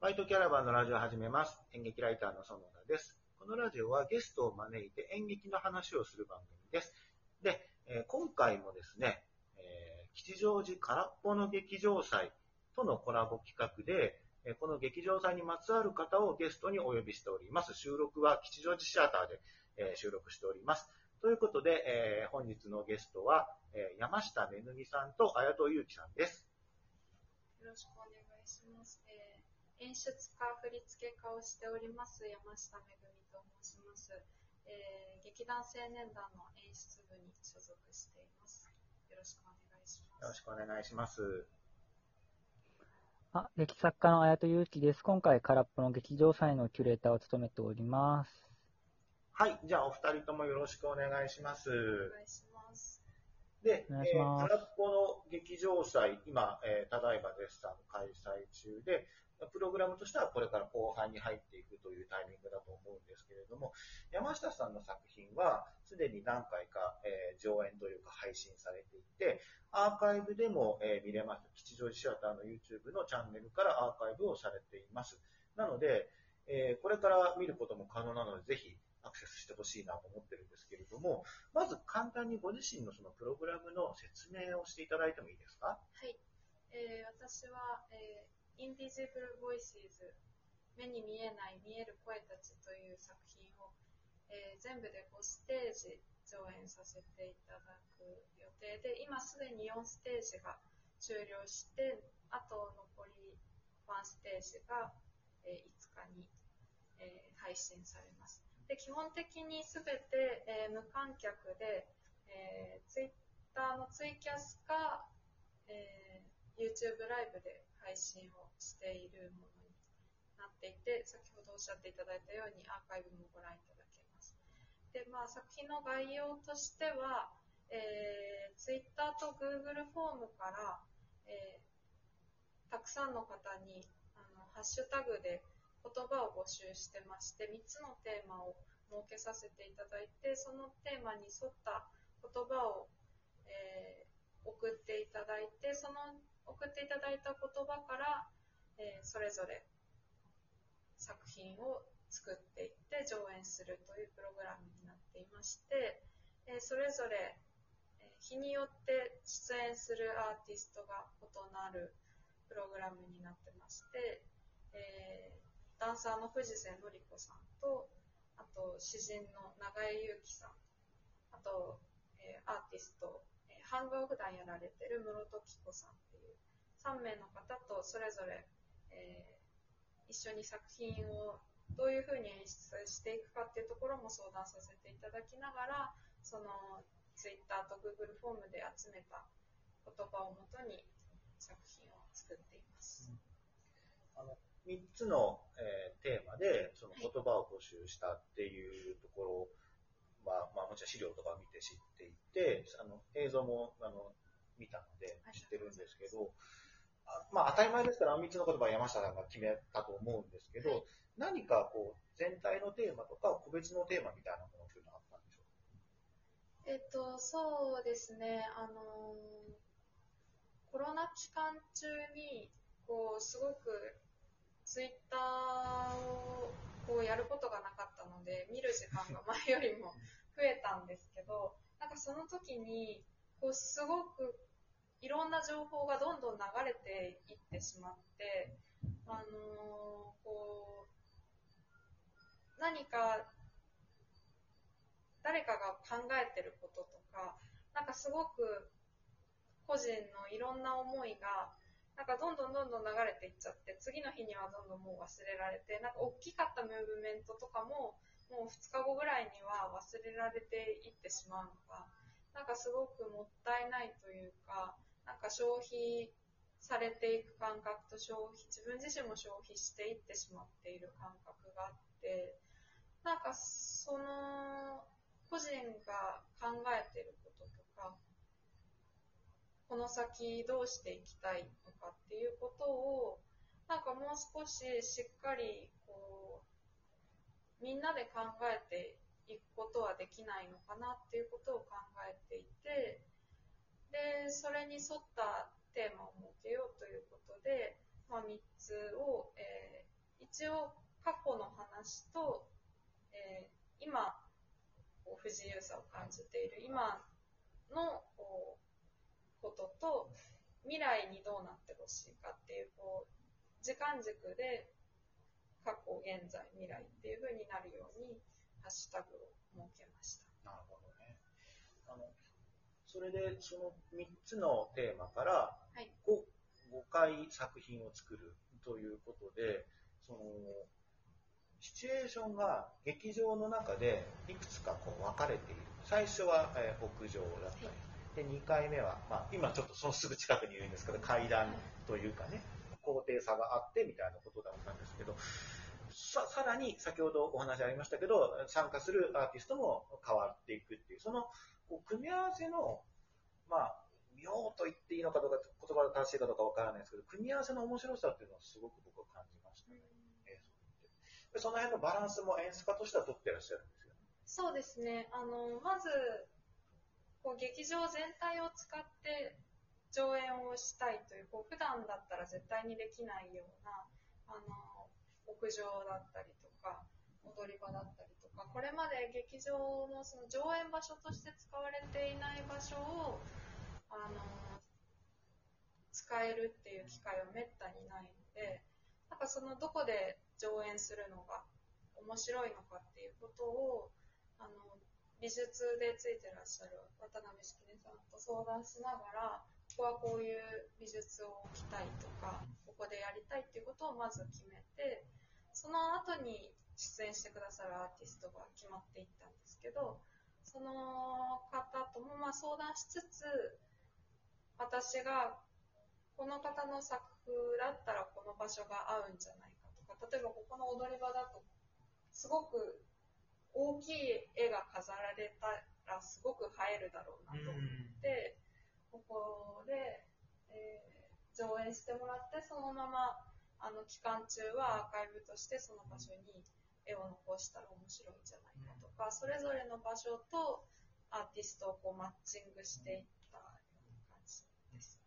バイトキャラバンのラジオを始めます。演劇ライターの園田です。このラジオはゲストを招いて演劇の話をする番組です。で、えー今回もですね、えー吉祥寺空っぽの劇場祭とのコラボ企画で、えーこの劇場祭にまつわる方をゲストにお呼びしております。収録は吉祥寺シアターで、えー収録しております。ということで、えー本日のゲストは、えー山下めぐみさんと綾戸祐樹さんです。よろしくお願いします。えー演出家、振付家をしております山下めぐみと申します。えー劇団青年団の演出部に所属しています。よろしくお願いします。よろしくお願いします。あ、劇作家の綾戸祐樹です。今回、空っぽの劇場祭のキュレーターを務めております。はい。じゃあ、お二人ともよろしくお願いします。お願いします。で、お願いしますえー空っぽの劇場祭、今、えーただいま絶賛開催中で、プログラムとしてはこれから後半に入っていくというタイミングだと思うんですけれども、山下さんの作品は、すでに何回か、えー上演というか配信されていて、アーカイブでも、えー見れます。吉祥寺シアターの YouTube のチャンネルからアーカイブをされています。なので、えーこれから見ることも可能なので、ぜひアクセスしてほしいなと思ってるんですけれども、まず簡単にご自身のそのプログラムの説明をしていただいてもいいですか？はい。えー私は、えー Invisible Voices 目に見えない見える声たちという作品を、えー全部で5ステージ上演させていただく予定で、今すでに4ステージが終了して、あと残り1ステージが、えー5日に、えー配信されます。で基本的にすべて、えー無観客で、えー、Twitter のツイキャスか、えー YouTube ライブで配信をしているものになっていて、先ほどおっしゃっていただいたようにアーカイブもご覧いただけます。で、まあ、作品の概要としては、えー、Twitter と Google フォームから、えーたくさんの方にあのハッシュタグで言葉を募集してまして、3つのテーマを設けさせていただいて、そのテーマに沿った言葉を、えー送っていただいて、その送っていただいた言葉から、えーそれぞれ作品を作っていって上演するというプログラムになっていまして、えーそれぞれ、日によって出演するアーティストが異なるプログラムになってまして、えーダンサーの藤瀬紀子さんと、あと詩人の長江祐樹さん、あと、えーアーティスト、えー版画を普段やられてる室戸紀子さんっていう3名の方とそれぞれ、えー一緒に作品をどういうふうに演出していくかっていうところも相談させていただきながら、その Twitter と Google フォームで集めた言葉をもとに作品を作っています。あの3つの、えーテーマでその言葉を募集したっていうところは、まあ、もちろん資料とか見て知ってあの映像もあの見たので知ってるんですけど、あまあ、当たり前ですから、あの3つの言葉は山下さんが決めたと思うんですけど、何かこう全体のテーマとか個別のテーマみたいなものっていうのはあったんでしょう？かえっと、そうですね、あのーコロナ期間中に、こう、すごく、ツイッターを、こう、やることがなかったので、見る時間が前よりも増えたんですけど、なんかその時に、こう、すごく、いろんな情報がどんどん流れていってしまって、あのーこう、何か誰かが考えてることとか、なんかすごく個人のいろんな思いが、なんかどんどんどんどん流れていっちゃって、次の日にはどんどんもう忘れられて、なんか大きかったムーブメントとかも、もう2日後ぐらいには忘れられていってしまうのが、なんかすごくもったいないというか、なんか消費されていく感覚と消費、自分自身も消費していってしまっている感覚があって、なんかその個人が考えてることとか、この先どうしていきたいのかっていうことを、なんかもう少ししっかりこう、みんなで考えていくことはできないのかなっていうことを考えていて、で、それに沿ったテーマを設けようということで、まあ、3つを、えー一応過去の話と、えー今こう不自由さを感じている今のこうことと未来にどうなってほしいかっていうこう時間軸で過去現在未来っていう風になるようにハッシュタグを設けました。なるほどね。あの、それで、その3つのテーマからはい 5, 5回作品を作るということで、その、シチュエーションが劇場の中でいくつかこう分かれている。最初は、えー屋上だったり、で、2回目は、まあ、今ちょっとそのすぐ近くにいるんですけど、階段というかね、高低差があってみたいなことだったんですけど、ささらに先ほどお話ありましたけど、参加するアーティストも変わっていくっていう、そのこう組み合わせの、まあ、妙と言っていいのかどうか、言葉が正しいかどうかわからないですけど、組み合わせの面白さっていうのをすごく僕は感じましたね。映像を見てでその辺のバランスも演出家としては取ってらっしゃるんですよね。そうですね。あの、まず、こう劇場全体を使って上演をしたいという、こう普段だったら絶対にできないような、あの、屋上だったりとか、踊り場だったりとか、これまで劇場のその上演場所として使われていない場所を、あの、使えるっていう機会はめったにないので、なんかそのどこで上演するのが面白いのかっていうことを、あの、美術でついてらっしゃる渡辺式根さんと相談しながら、ここはこういう美術を置きたいとか、ここでやりたいっていうことをまず決めて、その後に出演してくださるアーティストが決まっていったんですけど、その方ともま相談しつつ、私がこの方の作風だったらこの場所が合うんじゃないかとか、例えばここの踊り場だと、すごく大きい絵が飾られたらすごく映えるだろうなと思って、ここで、えー上演してもらって、そのままあの期間中はアーカイブとしてその場所に絵を残したら面白いんじゃないかとか、それぞれの場所とアーティストをこうマッチングしていったような感じです。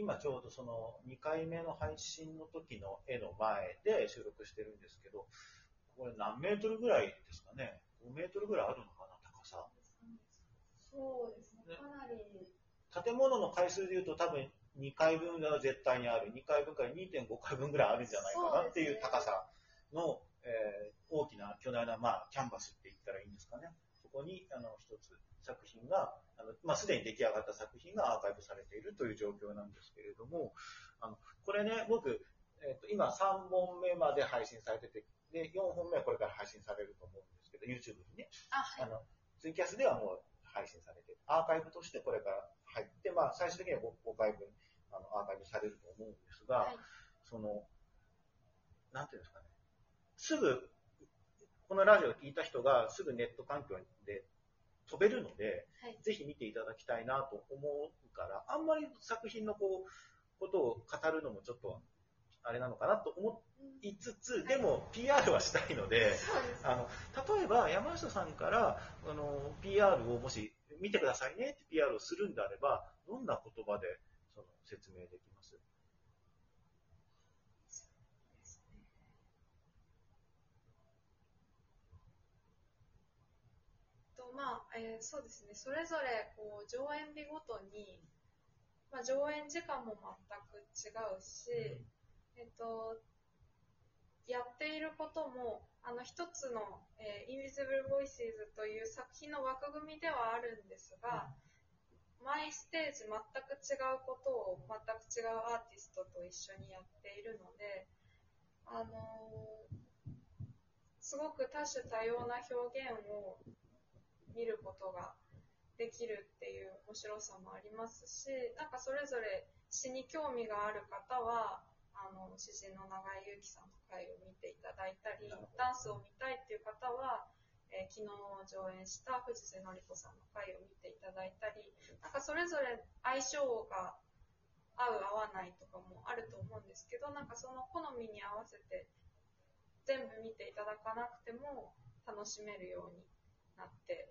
今ちょうどその2回目の配信の時の絵の前で収録してるんですけど、これ何メートルぐらいですかね ?5 メートルぐらいあるのかな、高さ。そうですね、ねかなり、建物の回数で言うと多分2回分が絶対にある。2回分から2.5回分ぐらいあるんじゃないかなっていう高さの、えー大きな巨大な、まあ、キャンバスって言ったらいいんですかね。そこに、あの、一つ作品が、あの、まあ、すでに出来上がった作品がアーカイブされているという状況なんですけれども、あの、これね、僕、えっ、と、今3本目まで配信されてて、で、4本目はこれから配信されると思うんですけど、YouTube にね。あ、はい。あの、ツイキャスではもう配信されてる。アーカイブとしてこれから入って、まあ、最終的には 5, 5回分、あの、アーカイブされると思うんですが、はいその、なんていうんですかね。すぐ、このラジオを聞いた人がすぐネット環境で飛べるので、はいぜひ見ていただきたいなと思うから、あんまり作品のこう、ことを語るのもちょっと、あれなのかなと思いつつ、でも PR はしたいので。あの、例えば山下さんから、あの、PR をもし見てくださいねって PR をするんであれば、どんな言葉でその説明できます？とまあえーそうですね、それぞれこう上演日ごとに、まあ、上演時間も全く違うし、えっと、やっていることも、あの一つの、えー、Invisible Voices という作品の枠組みではあるんですが、毎ステージ全く違うことを全く違うアーティストと一緒にやっているので、あのーすごく多種多様な表現を見ることができるっていう面白さもありますし、なんかそれぞれ詩に興味がある方は、あの、詩人の永井祐樹さんの回を見ていただいたりダンスを見たいっていう方は、えー昨日上演した藤瀬典子さんの回を見ていただいたり、なんかそれぞれ相性が合う合わないとかもあると思うんですけど、なんかその好みに合わせて全部見ていただかなくても楽しめるようになって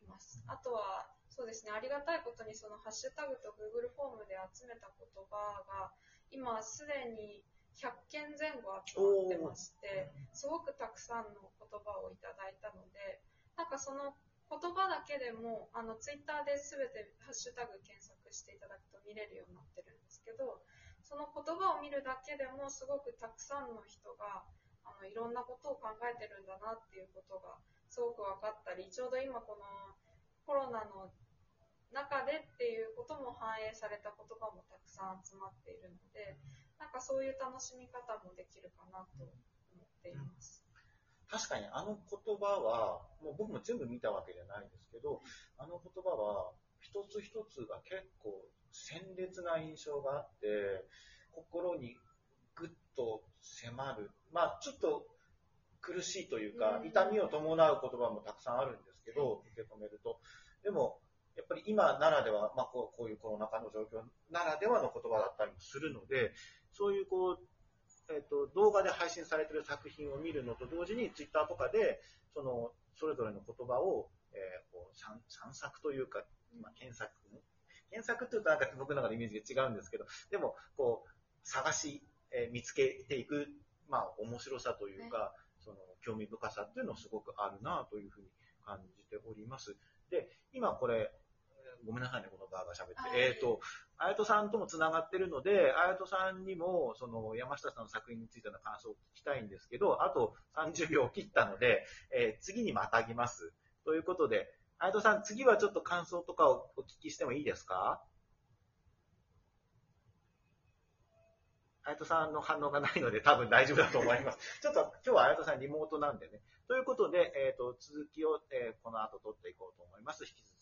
います。あとは、そうですね、ありがたいことにそのハッシュタグと Google フォームで集めた言葉が、今すでに100件前後集まってまして、すごくたくさんの言葉をいただいたので、なんかその言葉だけでも、あの、ツイッターで全てハッシュタグ検索していただくと見れるようになってるんですけど、その言葉を見るだけでもすごくたくさんの人が、あの、いろんなことを考えてるんだなっていうことがすごく分かったり、ちょうど今このコロナの中でっていうことも反映された言葉もたくさん集まっているので、なんかそういう楽しみ方もできるかなと思っています。確かにあの言葉は、もう僕も全部見たわけじゃないんですけど、あの言葉は一つ一つが結構鮮烈な印象があって、心にぐっと迫る。まあちょっと苦しいというかう、ん痛みを伴う言葉もたくさんあるんですけど、受け止めると。でも、やっぱり今ならでは、まあこうこういうコロナ禍の状況ならではの言葉だったりもするので、そういうこう、えっと動画で配信されている作品を見るのと同時に、ツイッターとかで、その、それぞれの言葉を、えーこう散散策というか、まあ、検索、検索っていうとなんか僕の中でイメージが違うんですけど、でも、こう、探し、えー見つけていく、まあ、面白さというか、その、興味深さっていうのはすごくあるなというふうに感じております。で、今これ、えーごめんなさいね、このバーが喋って。はいえっ、と、あやとさんともつながってるので、あやとさんにも、その、山下さんの作品についての感想を聞きたいんですけど、あと30秒切ったので、えー次にまたぎます。ということで、あやとさん、次はちょっと感想とかをお聞きしてもいいですか？あやとさんの反応がないので多分大丈夫だと思います。ちょっと今日はあやとさんリモートなんでね。ということで、えっ、と、続きを、えーこの後取っていこうと思います。引き